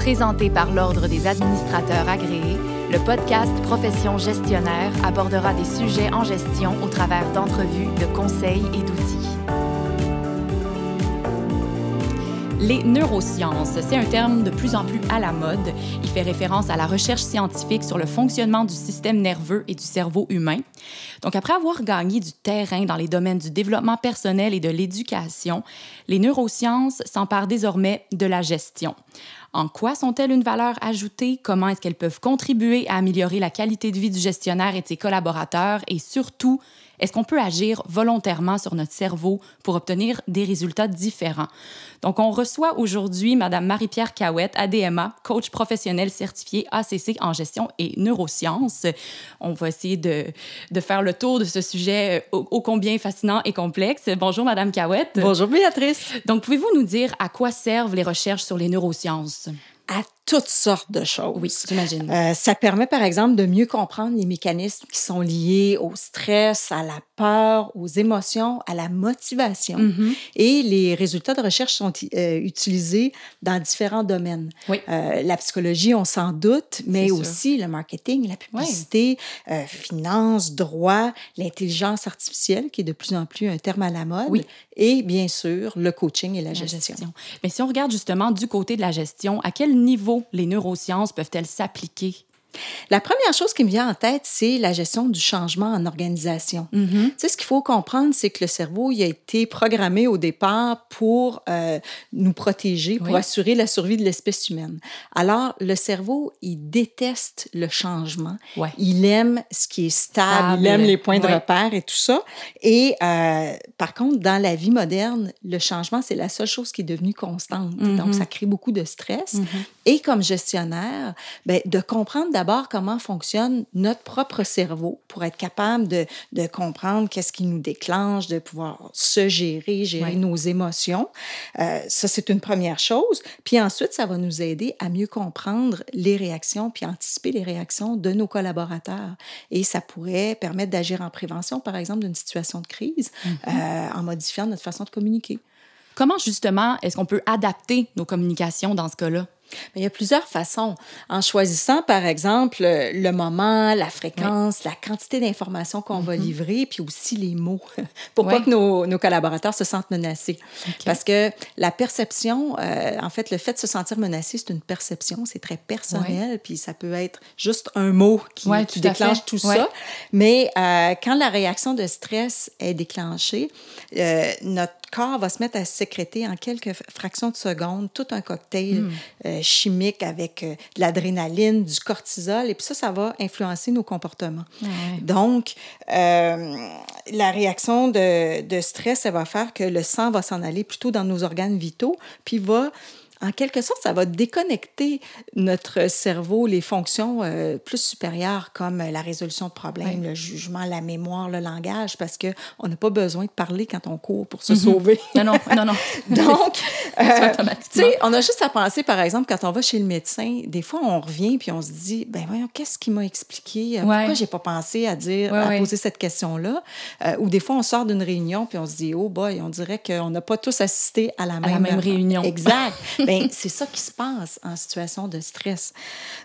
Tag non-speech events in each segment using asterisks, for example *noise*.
Présenté par l'Ordre des administrateurs agréés, le podcast Profession gestionnaire abordera des sujets en gestion au travers d'entrevues, de conseils et d'outils. Les neurosciences, c'est un terme de plus en plus à la mode. Il fait référence à la recherche scientifique sur le fonctionnement du système nerveux et du cerveau humain. Donc, après avoir gagné du terrain dans les domaines du développement personnel et de l'éducation, les neurosciences s'emparent désormais de la gestion. En quoi sont-elles une valeur ajoutée? Comment est-ce qu'elles peuvent contribuer à améliorer la qualité de vie du gestionnaire et de ses collaborateurs? Et surtout, est-ce qu'on peut agir volontairement sur notre cerveau pour obtenir des résultats différents? Donc, on reçoit aujourd'hui Mme Marie-Pierre Cahouette, ADMA, coach professionnel certifié ACC en gestion et neurosciences. On va essayer de, de faire le tour de ce sujet ô, ô combien fascinant et complexe. Bonjour, Mme Cahouette. Bonjour, Béatrice. Donc, pouvez-vous nous dire à quoi servent les recherches sur les neurosciences? à toutes sortes de choses. Oui, j'imagine. Euh, ça permet, par exemple, de mieux comprendre les mécanismes qui sont liés au stress, à la peur, aux émotions, à la motivation. Mhm. Et les résultats de recherche sont euh, utilisés dans différents domaines. Oui. Euh, la psychologie, on s'en doute, mais aussi le marketing, la publicité, euh, finance, droit, l'intelligence artificielle, qui est de plus en plus un terme à la mode, Oui. et bien sûr, le coaching et la, La gestion. gestion. Mais si on regarde justement du côté de la gestion, à quel niveau les neurosciences peuvent-elles s'appliquer? La première chose qui me vient en tête, c'est la gestion du changement en organisation. Tu sais, ce qu'il faut comprendre, c'est que le cerveau, il a été programmé au départ pour euh, nous protéger, pour Oui. assurer la survie de l'espèce humaine. Alors, le cerveau, il déteste le changement. Ouais. Il aime ce qui est stable, il aime les points de Ouais. repère et tout ça. Et euh, par contre, dans la vie moderne, le changement, c'est la seule chose qui est devenue constante. Donc, ça crée beaucoup de stress. Et comme gestionnaire, ben, de comprendre d'abord comment fonctionne notre propre cerveau pour être capable de, de comprendre qu'est-ce qui nous déclenche, de pouvoir se gérer, gérer nos émotions. Euh, ça, c'est une première chose. Puis ensuite, ça va nous aider à mieux comprendre les réactions puis anticiper les réactions de nos collaborateurs. Et ça pourrait permettre d'agir en prévention, par exemple, d'une situation de crise, euh, en modifiant notre façon de communiquer. Comment justement est-ce qu'on peut adapter nos communications dans ce cas-là? Mais il y a plusieurs façons. En choisissant, par exemple, le moment, la fréquence, la quantité d'informations qu'on va livrer, puis aussi les mots, *laughs* pour Ouais. pas que nos, nos collaborateurs se sentent menacés. Parce que la perception, euh, en fait, le fait de se sentir menacé, c'est une perception, c'est très personnel, puis ça peut être juste un mot qui, qui tout déclenche tout ça. Mais euh, quand la réaction de stress est déclenchée, euh, notre corps va se mettre à sécréter en quelques fractions de secondes tout un cocktail Hmm. euh, chimique avec euh, de l'adrénaline, du cortisol, et puis ça, ça va influencer nos comportements. Ouais. Donc, euh, la réaction de, de stress, elle va faire que le sang va s'en aller plutôt dans nos organes vitaux, puis va en quelque sorte, ça va déconnecter notre cerveau, les fonctions euh, plus supérieures comme la résolution de problèmes, Oui. le jugement, la mémoire, le langage, parce qu'on n'a pas besoin de parler quand on court pour se sauver. Non, non, non, non. *laughs* Donc, *laughs* euh, tu sais, on a juste à penser, par exemple, quand on va chez le médecin, des fois, on revient puis on se dit, ben voyons, qu'est-ce qui m'a expliqué? Euh, Ouais. Pourquoi j'ai pas pensé à dire, Ouais, à ouais. poser cette question-là? Euh, ou des fois, on sort d'une réunion puis on se dit, oh boy, on dirait qu'on n'a pas tous assisté à la même, la même réunion. Exact. ben, *laughs* *laughs* c'est ça qui se passe en situation de stress.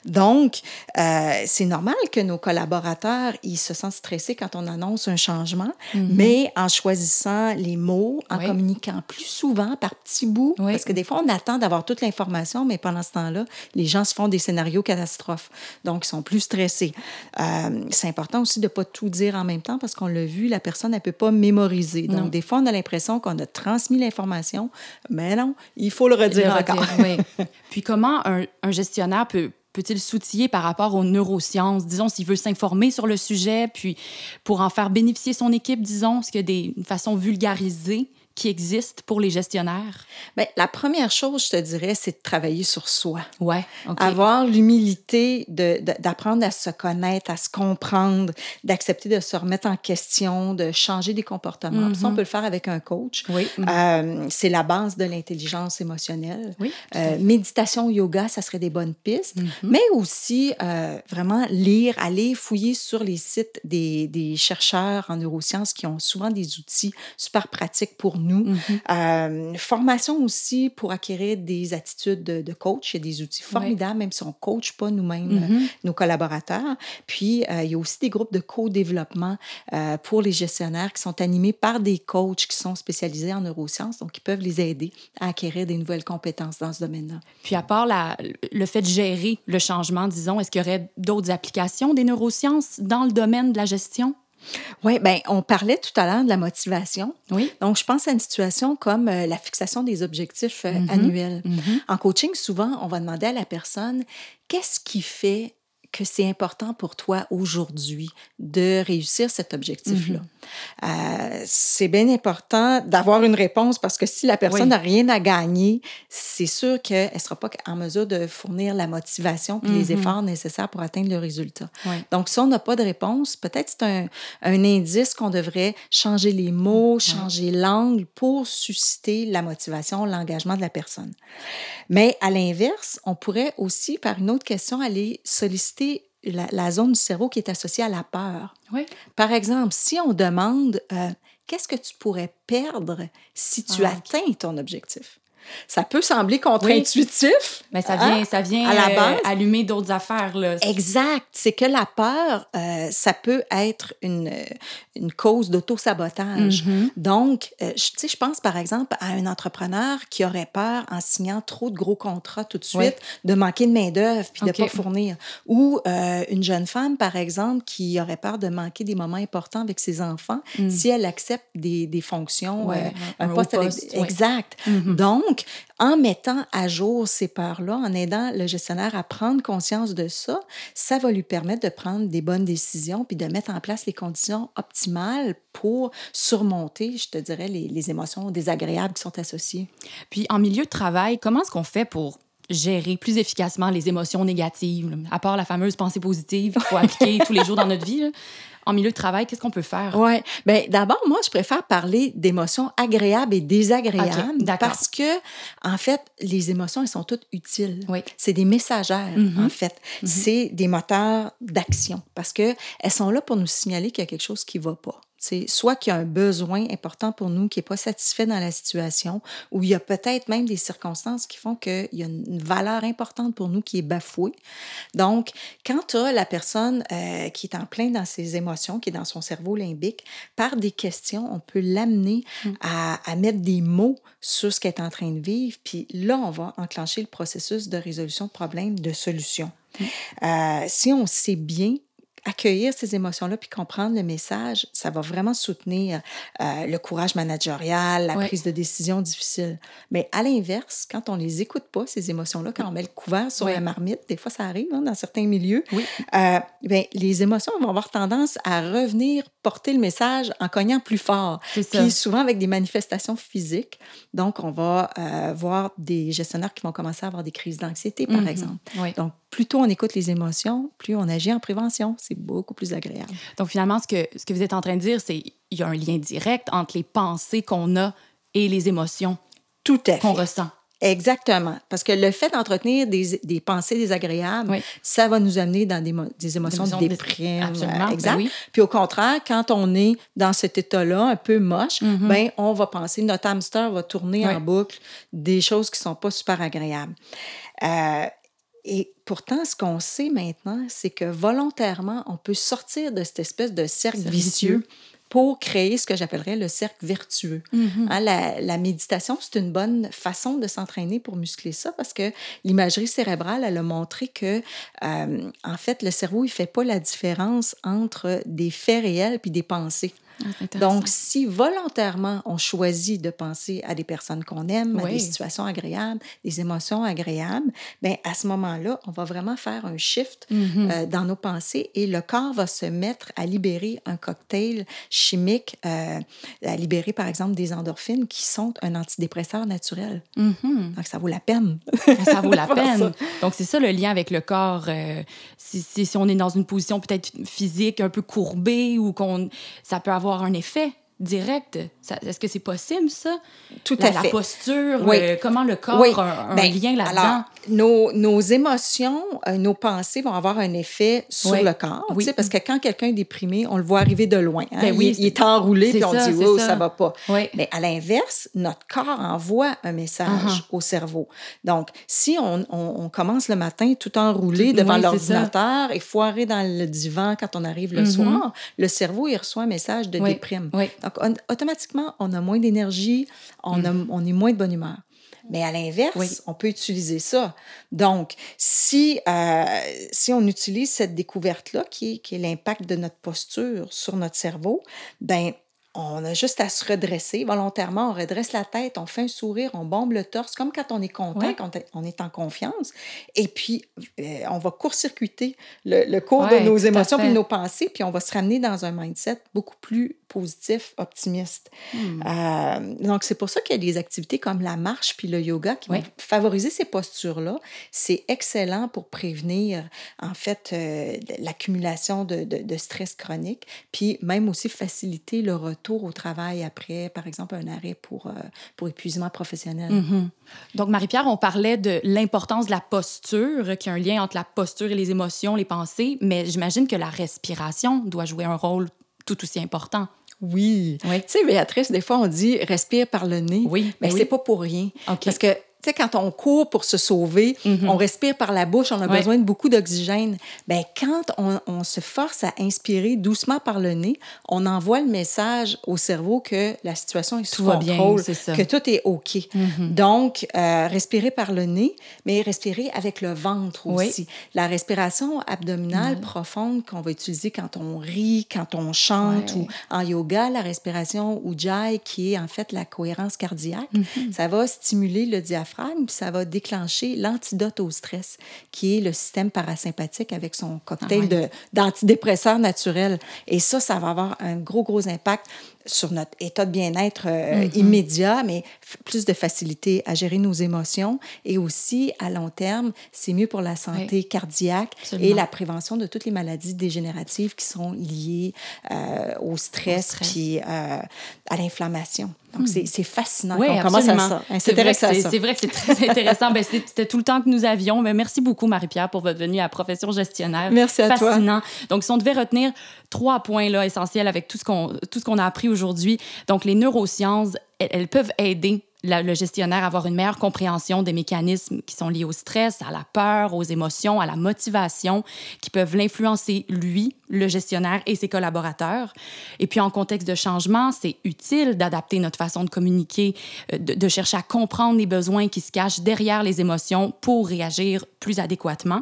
Donc, euh, c'est normal que nos collaborateurs, ils se sentent stressés quand on annonce un changement, mais en choisissant les mots, en Mhm. Oui. communiquant plus souvent par petits bouts, Oui. parce que des fois, on attend d'avoir toute l'information, mais pendant ce temps-là, les gens se font des scénarios catastrophes. Donc, ils sont plus stressés. Euh, c'est important aussi de ne pas tout dire en même temps parce qu'on l'a vu, la personne, elle ne peut pas mémoriser. Donc, Non. des fois, on a l'impression qu'on a transmis l'information, mais non, il faut le redire Le encore. *laughs* oui. Puis comment un, un gestionnaire peut peut-il s'outiller par rapport aux neurosciences, disons, s'il veut s'informer sur le sujet, puis pour en faire bénéficier son équipe, disons, est-ce qu'il y a des, une façon vulgarisée qui existe pour les gestionnaires? Bien, la première chose, je te dirais, c'est de travailler sur soi. Ouais, OK. Avoir l'humilité de- de- d'apprendre à se connaître, à se comprendre, d'accepter de se remettre en question, de changer des comportements. Ça, on peut le faire avec un coach. Oui. Mhm. Euh, c'est la base de l'intelligence émotionnelle. Oui, Euh, méditation, yoga, ça serait des bonnes pistes. Mais aussi, euh, vraiment, lire, aller fouiller sur les sites des, des chercheurs en neurosciences qui ont souvent des outils super pratiques pour nous. Mm-hmm. formation aussi pour acquérir des attitudes de, coach. Il y a des outils formidables, même si on ne coach pas nous-mêmes mm-hmm. nos collaborateurs. Puis, il y a aussi des groupes de co-développement pour les gestionnaires qui sont animés par des coachs qui sont spécialisés en neurosciences, donc qui peuvent les aider à acquérir des nouvelles compétences dans ce domaine-là. Puis, à part la, le fait de gérer le changement, disons, est-ce qu'il y aurait d'autres applications des neurosciences dans le domaine de la gestion? Oui, bien, on parlait tout à l'heure de la motivation. Oui. Donc, je pense à une situation comme euh, la fixation des objectifs euh, mm-hmm. annuels. Mm-hmm. En coaching, souvent, on va demander à la personne qu'est-ce qui fait que c'est important pour toi aujourd'hui de réussir cet objectif-là. Mm-hmm. euh, c'est bien important d'avoir une réponse parce que si la personne n'a rien à gagner, c'est sûr qu'elle ne sera pas en mesure de fournir la motivation et les mm-hmm. efforts nécessaires pour atteindre le résultat. Donc, si on n'a pas de réponse, peut-être c'est un, un, indice qu'on devrait changer les mots, changer l'angle pour susciter la motivation, l'engagement de la personne. Mais à l'inverse, on pourrait aussi, par une autre question, aller solliciter la, zone du cerveau qui est associée à la peur. Oui. Par exemple, si on demande euh, qu'est-ce que tu pourrais perdre si tu ah, atteins ton objectif? Ça peut sembler contre-intuitif. Mais ça vient, hein, ça vient à la euh, base. allumer d'autres affaires. Là. Exact. C'est que la peur, euh, ça peut être une, une cause d'auto-sabotage. Mm-hmm. Donc, euh, tu sais, je pense par exemple à un entrepreneur qui aurait peur en signant trop de gros contrats tout de suite de manquer de main-d'œuvre puis de ne pas fournir. Ou une jeune femme, par exemple, qui aurait peur de manquer des moments importants avec ses enfants mm. si elle accepte des, des fonctions, un, poste, avec... Exact. Mm-hmm. Donc, donc, en mettant à jour ces peurs-là, en aidant le gestionnaire à prendre conscience de ça, ça va lui permettre de prendre des bonnes décisions puis de mettre en place les conditions optimales pour surmonter, je te dirais, les, les émotions désagréables qui sont associées. Puis, en milieu de travail, comment est-ce qu'on fait pour gérer plus efficacement les émotions négatives, à part la fameuse pensée positive qu'il faut appliquer *laughs* tous les jours dans notre vie en milieu de travail, qu'est-ce qu'on peut faire? Oui. Bien, d'abord, moi, je préfère parler d'émotions agréables et désagréables parce que, en fait, les émotions, elles sont toutes utiles. Oui. C'est des messagères, mm-hmm. en fait. Mm-hmm. C'est des moteurs d'action parce qu'elles sont là pour nous signaler qu'il y a quelque chose qui ne va pas. C'est soit qu'il y a un besoin important pour nous qui n'est pas satisfait dans la situation, ou il y a peut-être même des circonstances qui font qu'il y a une valeur importante pour nous qui est bafouée. Donc, quand tu as la personne euh, qui est en plein dans ses émotions, qui est dans son cerveau limbique, par des questions, on peut l'amener mm. à, à, mettre des mots sur ce qu'elle est en train de vivre, puis là, on va enclencher le processus de résolution de problème, de solution. Mm. Euh, si on sait bien accueillir ces émotions-là puis comprendre le message, ça va vraiment soutenir euh, le courage managérial, la prise de décision difficile. Mais à l'inverse, quand on les écoute pas, ces émotions-là, quand on met le couvert sur la marmite, des fois ça arrive hein, dans certains milieux, euh, bien, les émotions vont avoir tendance à revenir porter le message en cognant plus fort. Puis souvent avec des manifestations physiques. Donc, on va euh, voir des gestionnaires qui vont commencer à avoir des crises d'anxiété, par mm-hmm. exemple. Donc, plus tôt on écoute les émotions, plus on agit en prévention. C'est beaucoup plus agréable. Donc, finalement, ce que, ce que vous êtes en train de dire, c'est qu'il y a un lien direct entre les pensées qu'on a et les émotions Tout qu'on ressent. Exactement. Parce que le fait d'entretenir des, des, pensées désagréables, ça va nous amener dans des, des émotions de déprime. Absolument. Ben exact. Puis au contraire, quand on est dans cet état-là, un peu moche, mm-hmm. ben, on va penser, notre hamster va tourner en boucle des choses qui ne sont pas super agréables. Euh, et pourtant, ce qu'on sait maintenant, c'est que volontairement, on peut sortir de cette espèce de cercle vicieux pour créer ce que j'appellerais le cercle vertueux. Mm-hmm. Hein, la, méditation, c'est une bonne façon de s'entraîner pour muscler ça parce que l'imagerie cérébrale, elle a montré que, euh, en fait, le cerveau, il fait pas la différence entre des faits réels puis des pensées. Ah, Donc, si volontairement on choisit de penser à des personnes qu'on aime, à des situations agréables, des émotions agréables, bien, à ce moment-là, on va vraiment faire un shift mm-hmm. euh, dans nos pensées et le corps va se mettre à libérer un cocktail chimique, euh, à libérer par exemple des endorphines qui sont un antidépresseur naturel. Mm-hmm. Donc, ça vaut la peine. ça vaut *laughs* la peine. Donc, c'est ça le lien avec le corps. Euh, si, si, si, on est dans une position peut-être physique un peu courbée ou qu'on ça peut avoir un effet direct. Est-ce que c'est possible, ça? Tout à la, fait. La posture, Oui. euh, comment le corps Oui. a un, Ben, lien là-dedans? Alors, nos, nos émotions, euh, nos pensées vont avoir un effet sur Oui. le corps. Oui. tu sais, Parce que quand quelqu'un est déprimé, on le voit arriver de loin. hein. Ben oui, il, il est enroulé, puis on ça, dit, oh, ça. ça va pas. Mais à l'inverse, notre corps envoie un message Uh-huh. au cerveau. Donc, si on, on- on commence le matin tout enroulé devant l'ordinateur et foiré dans le divan quand on arrive le Mhm. soir, le cerveau, il reçoit un message de Oui. déprime. Donc, on- automatiquement, on a moins d'énergie, on, a- on est moins de bonne humeur. Mais à l'inverse, Mm. Oui. on peut utiliser ça. Donc, si, euh, si on utilise cette découverte-là, qui est, qui est l'impact de notre posture sur notre cerveau, ben on a juste à se redresser volontairement. On redresse la tête, on fait un sourire, on bombe le torse, comme quand on est content, Ouais. quand on est en confiance. Et puis, euh, on va court-circuiter le, le cours Ouais, de nos émotions et nos pensées, puis on va se ramener dans un mindset beaucoup plus positif, optimiste. Hmm. Euh, donc, c'est pour ça qu'il y a des activités comme la marche puis le yoga qui Oui. vont favoriser ces postures-là. C'est excellent pour prévenir, en fait, euh, l'accumulation de, de- de stress chronique, puis même aussi faciliter le retour au travail après, par exemple, un arrêt pour, euh, pour épuisement professionnel. Mhm. Donc, Marie-Pierre, on parlait de l'importance de la posture, qu'il y a un lien entre la posture et les émotions, les pensées, mais j'imagine que la respiration doit jouer un rôle tout aussi important. Oui. Oui. Tu sais, Béatrice, des fois, on dit respire par le nez. Oui, Mais ben c'est oui. pas pour rien. Parce que, sais, quand on court pour se sauver, Mhm. on respire par la bouche, on a besoin de beaucoup d'oxygène. Ben quand on, on se force à inspirer doucement par le nez, on envoie le message au cerveau que la situation est sous Tout bien, contrôle, ça. que tout est OK. Mhm. Donc, euh, respirer par le nez, mais respirer avec le ventre Oui. aussi. La respiration abdominale profonde qu'on va utiliser quand on rit, quand on chante Ouais. ou en yoga, la respiration Ujjayi, qui est en fait la cohérence cardiaque, Mhm. ça va stimuler le diaphragme, puis ça va déclencher l'antidote au stress, qui est le système parasympathique avec son cocktail Ah d'antidépresseurs naturels. Et ça, ça va avoir un gros, gros impact sur notre état de bien-être euh, Mhm. immédiat, mais plus de facilité à gérer nos émotions. Et aussi, à long terme, c'est mieux pour la santé cardiaque Absolument. et la prévention de toutes les maladies dégénératives qui sont liées euh, au stress, stress. puis euh, à l'inflammation. Donc, c'est c'est fascinant Oui, qu'on commence à absolument. ça. C'est vrai, que à c'est ça. c'est vrai que c'est très *laughs* intéressant. Ben, C'était tout le temps que nous avions. Mais merci beaucoup, Marie-Pierre, pour votre venue à Profession gestionnaire. Merci à toi. Fascinant. Donc, si on devait retenir trois points là, essentiels avec tout ce qu'on tout ce qu'on a appris aujourd'hui, donc les neurosciences, elles, peuvent aider le gestionnaire avoir une meilleure compréhension des mécanismes qui sont liés au stress, à la peur, aux émotions, à la motivation, qui peuvent l'influencer, lui, le gestionnaire et ses collaborateurs. Et puis, en contexte de changement, c'est utile d'adapter notre façon de communiquer, euh, de, de chercher à comprendre les besoins qui se cachent derrière les émotions pour réagir plus adéquatement.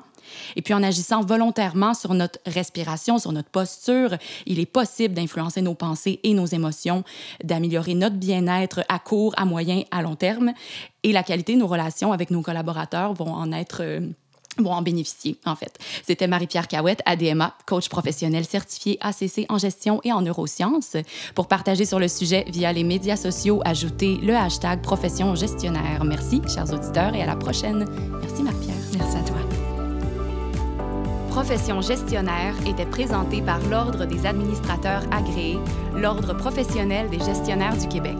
Et puis, en agissant volontairement sur notre respiration, sur notre posture, il est possible d'influencer nos pensées et nos émotions, d'améliorer notre bien-être à court, à moyen, à long terme. Et la qualité de nos relations avec nos collaborateurs vont en être... euh, vont en bénéficier, en fait. C'était Marie-Pierre Cahouette, ADMA, coach professionnel certifié ACC en gestion et en neurosciences. Pour partager sur le sujet via les médias sociaux, ajoutez le hashtag profession gestionnaire. Merci, chers auditeurs, et à la prochaine. Merci, Marie-Pierre. Merci à toi. Profession gestionnaire était présentée par l'Ordre des administrateurs agréés, l'Ordre professionnel des gestionnaires du Québec.